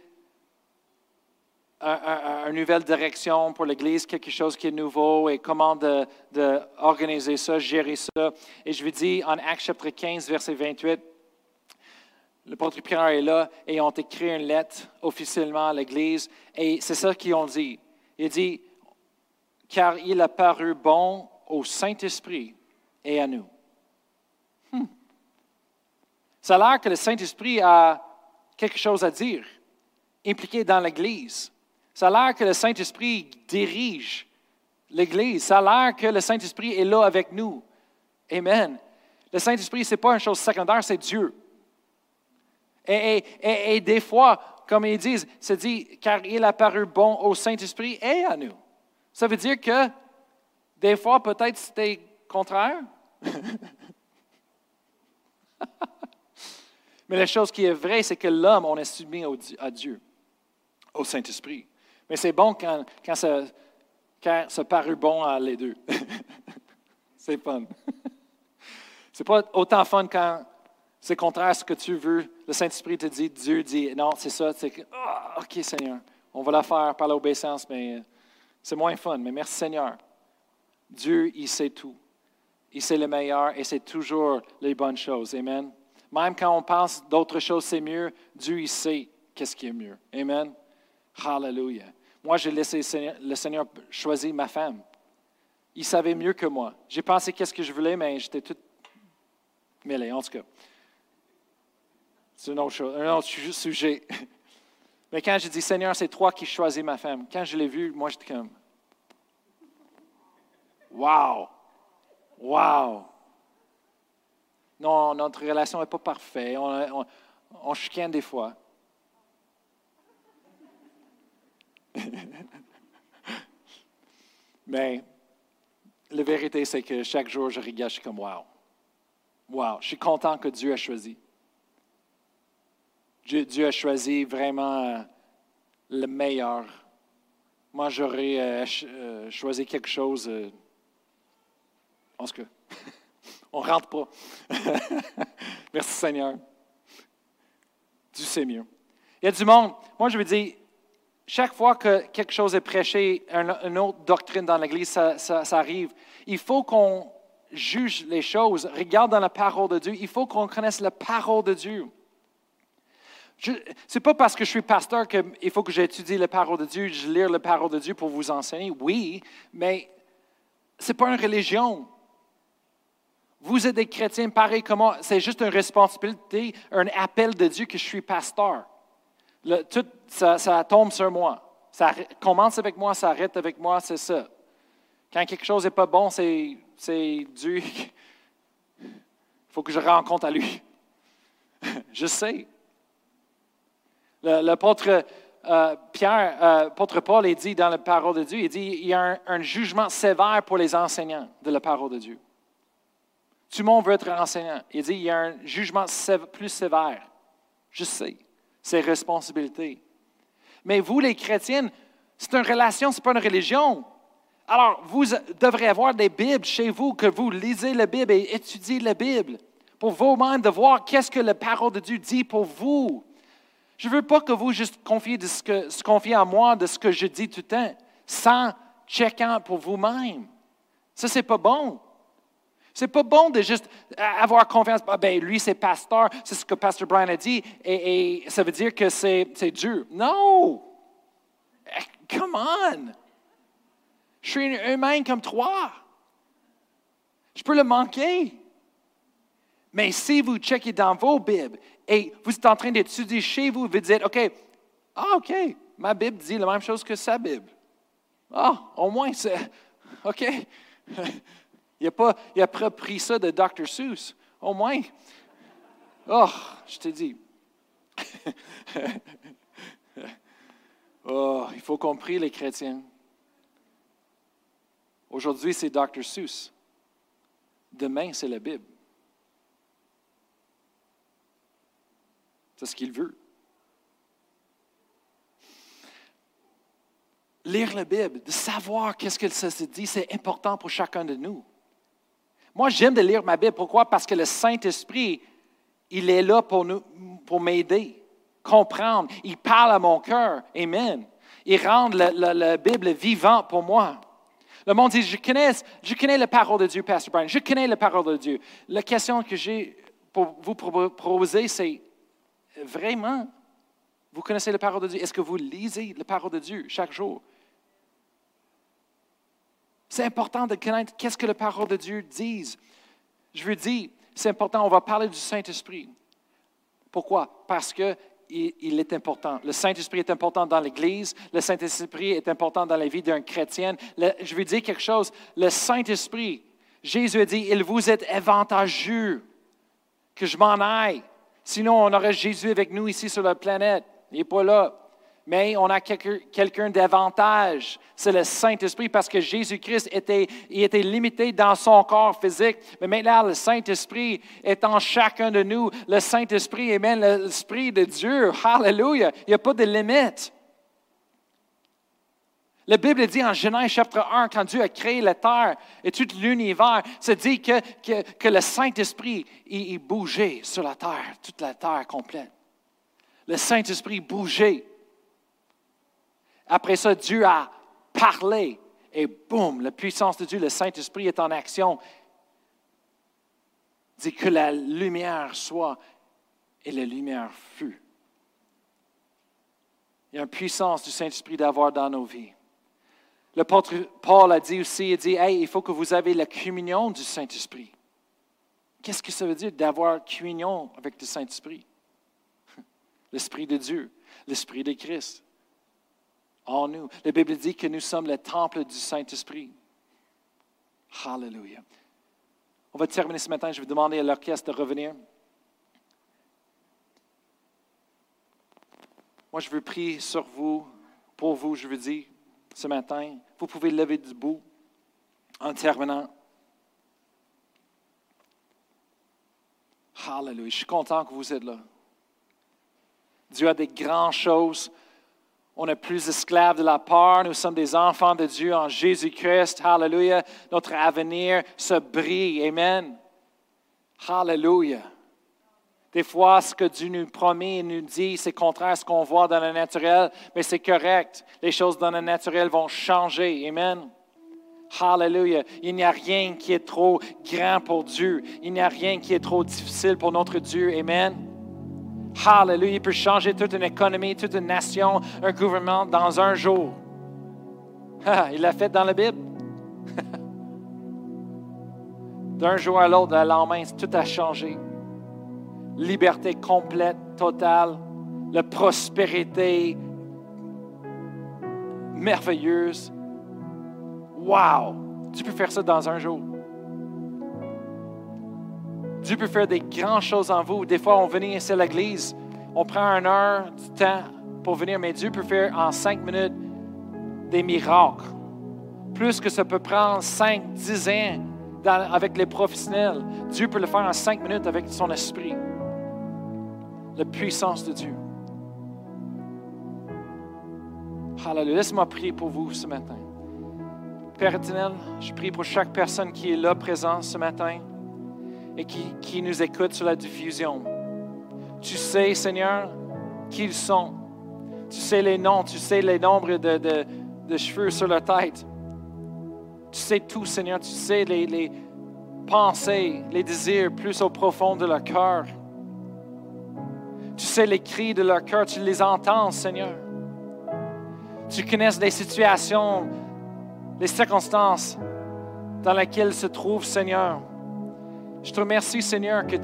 une nouvelle direction pour l'Église, quelque chose qui est nouveau et comment de, ça, gérer ça. Et je vous dis en Acte chapitre 15, verset 28, le porte Pierre est là et ils ont écrit une lettre officiellement à l'Église et c'est ça qu'ils ont dit. Il dit, car il a paru bon au Saint-Esprit et à nous. Hmm. Ça a l'air que le Saint-Esprit a quelque chose à dire, impliqué dans l'Église. Ça a l'air que le Saint-Esprit dirige l'Église. Ça a l'air que le Saint-Esprit est là avec nous. Amen. Le Saint-Esprit, ce n'est pas une chose secondaire, c'est Dieu. Et, et, des fois, comme ils disent, c'est dit, car il a paru bon au Saint-Esprit et à nous. Ça veut dire que des fois, peut-être c'était contraire. Mais la chose qui est vraie, c'est que l'homme, on est soumis à Dieu, au Saint-Esprit. Mais c'est bon quand, quand, ça, quand ça parut bon à les deux. c'est fun. c'est pas autant fun quand c'est contraire à ce que tu veux. Le Saint-Esprit te dit, Dieu dit, non, c'est ça. C'est oh, OK, Seigneur, on va la faire par l'obéissance, mais c'est moins fun. Mais merci, Seigneur. Dieu, il sait tout. Il sait le meilleur et c'est toujours les bonnes choses. Amen. Même quand on pense d'autres choses, c'est mieux, Dieu, il sait qu'est-ce qui est mieux. Amen. Hallelujah. Moi, j'ai laissé le Seigneur choisir ma femme. Il savait mieux que moi. J'ai pensé qu'est-ce que je voulais, mais j'étais tout mêlé, en tout cas. C'est un autre, sujet. Mais quand j'ai dit, Seigneur, c'est toi qui choisis ma femme, quand je l'ai vu, moi, j'étais comme, wow, wow. Non, notre relation n'est pas parfaite. On, on, on chicane des fois. Mais la vérité, c'est que chaque jour, je regarde, je suis comme, wow. Wow, je suis content que Dieu a choisi. Dieu, a choisi vraiment euh, le meilleur. Moi, j'aurais euh, euh, choisi quelque chose. en ce que, on rentre pas. Merci Seigneur. Dieu sait mieux. Il y a du monde. Moi, je veux dire, chaque fois que quelque chose est prêché, une autre doctrine dans l'Église, ça, arrive. Il faut qu'on juge les choses, regarde dans la parole de Dieu. Il faut qu'on connaisse la parole de Dieu. Ce n'est pas parce que je suis pasteur qu'il faut que j'étudie la parole de Dieu, je lire la parole de Dieu pour vous enseigner. Oui, mais ce n'est pas une religion. Vous êtes des chrétiens pareil comme moi. C'est juste une responsabilité, un appel de Dieu que je suis pasteur tout, ça, tombe sur moi. Ça commence avec moi, ça arrête avec moi, c'est ça. Quand quelque chose n'est pas bon, c'est, Dieu. Il faut que je rencontre à lui. je sais. L'apôtre euh, euh, Paul, il dit dans la parole de Dieu, il dit il y a un, jugement sévère pour les enseignants de la parole de Dieu. Tout le monde veut être enseignant. Il dit il y a un jugement plus sévère. Je sais ses responsabilités. Mais vous, les chrétiennes, c'est une relation, ce n'est pas une religion. Alors, vous devrez avoir des Bibles chez vous, que vous lisez la Bible et étudiez la Bible pour vous-même de voir qu'est-ce que la parole de Dieu dit pour vous. Je ne veux pas que vous juste confiez, de ce que, se à moi de ce que je dis tout le temps, sans checker pour vous-même. Ça, c'est pas bon. C'est pas bon de juste avoir confiance. Ah, ben, lui, c'est pasteur, c'est ce que Pasteur Brian a dit, et, ça veut dire que c'est Dieu. Non! Eh, come on! Je suis humain comme toi. Je peux le manquer. Mais si vous checkez dans vos Bibles et vous êtes en train d'étudier chez vous, vous dites, OK, ah, OK, ma Bible dit la même chose que sa Bible. Ah, au moins, c'est. OK. Il n'a pas, a pas pris ça de Dr. Seuss. Au moins. Oh, je te dis. oh, il faut comprendre les chrétiens. Aujourd'hui, c'est Dr. Seuss. Demain, c'est la Bible. C'est ce qu'il veut. Lire la Bible, de savoir qu'est-ce que ça se dit, c'est important pour chacun de nous. Moi, j'aime de lire ma Bible. Pourquoi? Parce que le Saint-Esprit, il est là pour, nous, pour m'aider, comprendre. Il parle à mon cœur. Amen. Il rend la, Bible vivante pour moi. Le monde dit, je connais, je connais la parole de Dieu, Pastor Brian. Je connais la parole de Dieu. La question que j'ai pour vous proposer, c'est vraiment, vous connaissez la parole de Dieu? Est-ce que vous lisez la parole de Dieu chaque jour? C'est important de connaître qu'est-ce que la parole de Dieu dit. Je veux dire, c'est important, on va parler du Saint-Esprit. Pourquoi? Parce qu'il il est important. Le Saint-Esprit est important dans l'Église. Le Saint-Esprit est important dans la vie d'un chrétien. je veux dire quelque chose. Le Saint-Esprit, Jésus a dit, il vous est avantageux que je m'en aille. Sinon, on aurait Jésus avec nous ici sur la planète. Il n'est pas là. Mais on a quelqu'un d'avantage. C'est le Saint-Esprit parce que Jésus-Christ était, était limité dans son corps physique. Mais maintenant, le Saint-Esprit est en chacun de nous. Le Saint-Esprit est même l'Esprit de Dieu. Hallelujah. Il n'y a pas de limite. La Bible dit en Genèse chapitre 1, quand Dieu a créé la terre et tout l'univers, ça dit que, que, le Saint-Esprit, il, bougeait sur la terre, toute la terre complète. Le Saint-Esprit bougeait. Après ça, Dieu a parlé et boum, la puissance de Dieu, le Saint-Esprit est en action. Dit que la lumière soit et la lumière fut. Il y a une puissance du Saint-Esprit d'avoir dans nos vies. L'apôtre Paul a dit aussi, il dit, hey, il faut que vous ayez la communion du Saint-Esprit. Qu'est-ce que ça veut dire d'avoir communion avec le Saint-Esprit? L'Esprit de Dieu, l'Esprit de Christ en nous. La Bible dit que nous sommes le temple du Saint-Esprit. Hallelujah. On va terminer ce matin. Je vais demander à l'orchestre de revenir. Moi, je veux prier sur vous, pour vous, je veux dire, ce matin. Vous pouvez lever du bout en terminant. Hallelujah. Je suis content que vous êtes là. Dieu a des grandes choses. On n'est plus esclaves de la peur. Nous sommes des enfants de Dieu en Jésus-Christ. Hallelujah. Notre avenir se brille. Amen. Hallelujah. Des fois, ce que Dieu nous promet et nous dit, c'est contraire à ce qu'on voit dans le naturel, mais c'est correct. Les choses dans le naturel vont changer. Amen. Hallelujah. Il n'y a rien qui est trop grand pour Dieu. Il n'y a rien qui est trop difficile pour notre Dieu. Amen. Hallelujah. Il peut changer toute une économie, toute une nation, un gouvernement dans un jour. il l'a fait dans la Bible. D'un jour à l'autre, la lendemain, tout a changé liberté complète, totale, la prospérité merveilleuse. Wow! Tu peux faire ça dans un jour. Dieu peut faire des grandes choses en vous. Des fois, on vient ici à l'église, on prend une heure du temps pour venir, mais Dieu peut faire en cinq minutes des miracles. Plus que ça peut prendre cinq, dix ans avec les professionnels. Dieu peut le faire en cinq minutes avec son esprit la puissance de Dieu. Hallelujah. Laisse-moi prier pour vous ce matin. Père éternel, je prie pour chaque personne qui est là présente ce matin et qui, qui nous écoute sur la diffusion. Tu sais, Seigneur, qui ils sont. Tu sais les noms, tu sais les nombres de, de, cheveux sur leur tête. Tu sais tout, Seigneur. Tu sais les, les pensées, les désirs plus au profond de leur cœur. Tu sais les cris de leur cœur, tu les entends, Seigneur. Tu connais les situations, les circonstances dans lesquelles se trouvent, Seigneur. Je te remercie, Seigneur, que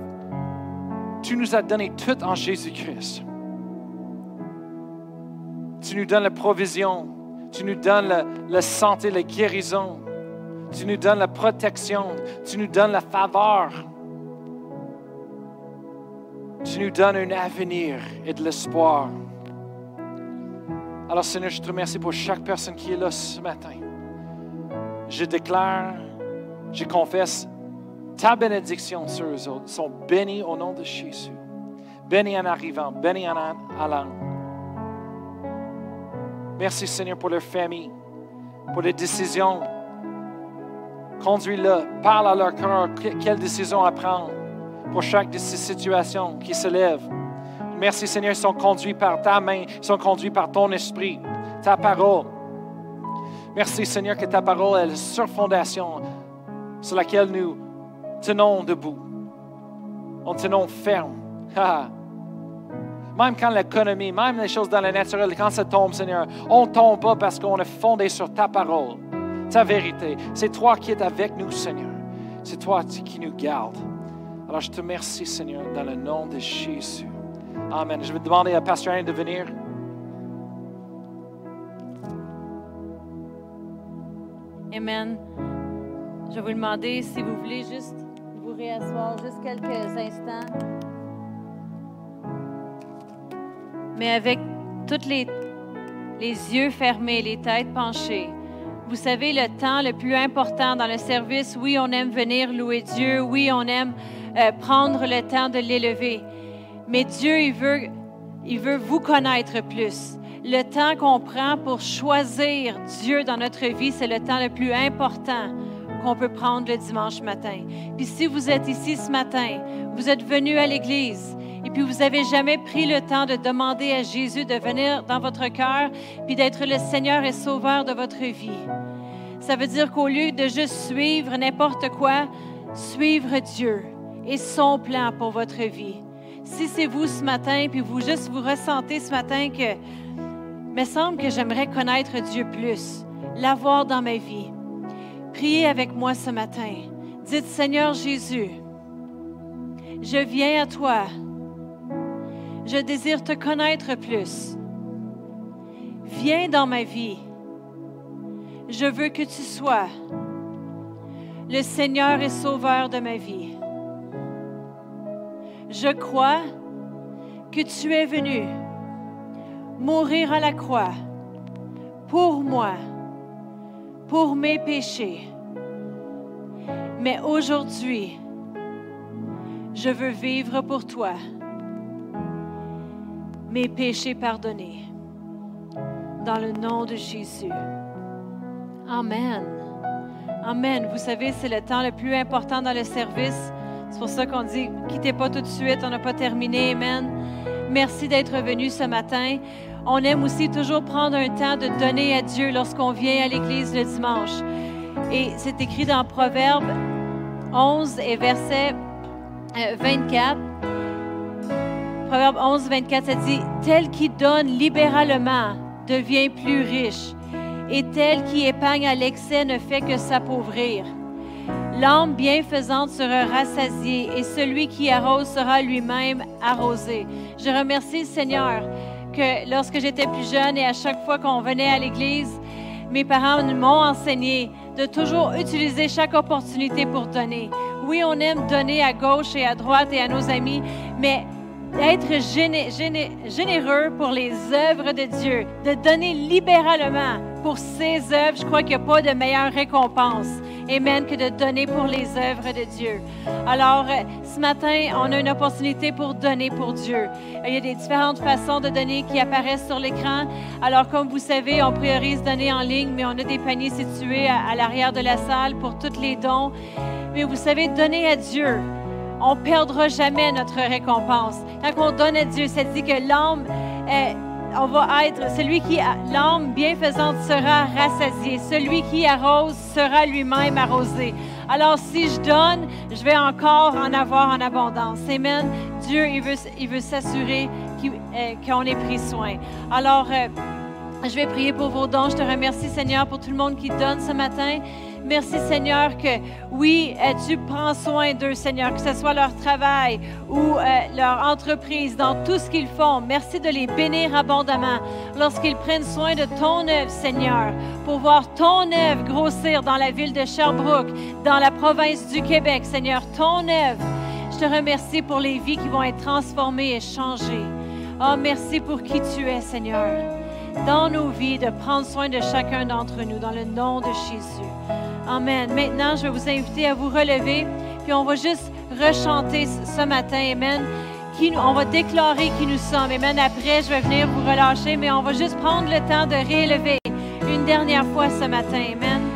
Tu nous as donné tout en Jésus-Christ. Tu nous donnes la provision. Tu nous donnes la, la santé, la guérison. Tu nous donnes la protection. Tu nous donnes la faveur. Tu nous donnes un avenir et de l'espoir. Alors Seigneur, je te remercie pour chaque personne qui est là ce matin. Je déclare, je confesse ta bénédiction sur eux autres. Ils sont bénis au nom de Jésus. Bénis en arrivant, bénis en allant. Merci Seigneur pour leur famille, pour les décisions. Conduis-le, parle à leur cœur, quelle décision à prendre pour chaque de ces situations qui se lèvent. Merci Seigneur, ils sont conduits par ta main, ils sont conduits par ton esprit, ta parole. Merci Seigneur que ta parole est la surfondation sur laquelle nous tenons debout. On tenons ferme. Même quand l'économie, même les choses dans le naturel, quand ça tombe, Seigneur, on ne tombe pas parce qu'on est fondé sur ta parole, ta vérité. C'est toi qui es avec nous, Seigneur. C'est toi qui nous gardes. Alors je te remercie, Seigneur, dans le nom de Jésus. Amen. Je vais demander à Pasteur Anne de venir. Amen. Je vais vous demander si vous voulez juste vous réasseoir juste quelques instants. Mais avec tous les, les yeux fermés, les têtes penchées, vous savez, le temps le plus important dans le service, oui, on aime venir louer Dieu, oui, on aime euh, prendre le temps de l'élever. Mais Dieu, il veut, il veut vous connaître plus. Le temps qu'on prend pour choisir Dieu dans notre vie, c'est le temps le plus important qu'on peut prendre le dimanche matin. Puis si vous êtes ici ce matin, vous êtes venu à l'église et puis vous n'avez jamais pris le temps de demander à Jésus de venir dans votre cœur puis d'être le Seigneur et Sauveur de votre vie. Ça veut dire qu'au lieu de juste suivre n'importe quoi, suivre Dieu et son plan pour votre vie. Si c'est vous ce matin, puis vous juste vous ressentez ce matin que, me semble que j'aimerais connaître Dieu plus, l'avoir dans ma vie, priez avec moi ce matin. Dites, Seigneur Jésus, je viens à toi. Je désire te connaître plus. Viens dans ma vie. Je veux que tu sois le Seigneur et Sauveur de ma vie. Je crois que tu es venu mourir à la croix pour moi, pour mes péchés. Mais aujourd'hui, je veux vivre pour toi, mes péchés pardonnés, dans le nom de Jésus. Amen. Amen. Vous savez, c'est le temps le plus important dans le service c'est pour ça qu'on dit, quittez pas tout de suite, on n'a pas terminé. Amen. Merci d'être venu ce matin. On aime aussi toujours prendre un temps de donner à Dieu lorsqu'on vient à l'église le dimanche. Et c'est écrit dans Proverbe 11 et verset 24. Proverbe 11, 24, ça dit, Tel qui donne libéralement devient plus riche, et tel qui épargne à l'excès ne fait que s'appauvrir. L'âme bienfaisante sera rassasiée et celui qui arrose sera lui-même arrosé. Je remercie le Seigneur que lorsque j'étais plus jeune et à chaque fois qu'on venait à l'église, mes parents m'ont enseigné de toujours utiliser chaque opportunité pour donner. Oui, on aime donner à gauche et à droite et à nos amis, mais d'être généreux pour les œuvres de Dieu, de donner libéralement pour ses œuvres, je crois qu'il n'y a pas de meilleure récompense. Amen, que de donner pour les œuvres de Dieu. Alors, euh, ce matin, on a une opportunité pour donner pour Dieu. Il y a des différentes façons de donner qui apparaissent sur l'écran. Alors, comme vous savez, on priorise donner en ligne, mais on a des paniers situés à, l'arrière de la salle pour tous les dons. Mais vous savez, donner à Dieu, on perdra jamais notre récompense. Quand on donne à Dieu, ça dit que l'âme est on va être, celui qui, l'âme bienfaisante sera rassasiée. Celui qui arrose sera lui-même arrosé. Alors, si je donne, je vais encore en avoir en abondance. Amen. Dieu, il veut, il veut s'assurer euh, qu'on ait pris soin. Alors, euh, je vais prier pour vos dons. Je te remercie, Seigneur, pour tout le monde qui donne ce matin. Merci, Seigneur, que oui, euh, tu prends soin d'eux, Seigneur, que ce soit leur travail ou euh, leur entreprise, dans tout ce qu'ils font. Merci de les bénir abondamment lorsqu'ils prennent soin de ton œuvre, Seigneur, pour voir ton œuvre grossir dans la ville de Sherbrooke, dans la province du Québec, Seigneur, ton œuvre. Je te remercie pour les vies qui vont être transformées et changées. Oh, merci pour qui tu es, Seigneur. Dans nos vies, de prendre soin de chacun d'entre nous, dans le nom de Jésus. Amen. Maintenant, je vais vous inviter à vous relever, puis on va juste rechanter ce matin. Amen. Qui, on va déclarer qui nous sommes. Amen. Après, je vais venir vous relâcher, mais on va juste prendre le temps de réélever une dernière fois ce matin. Amen.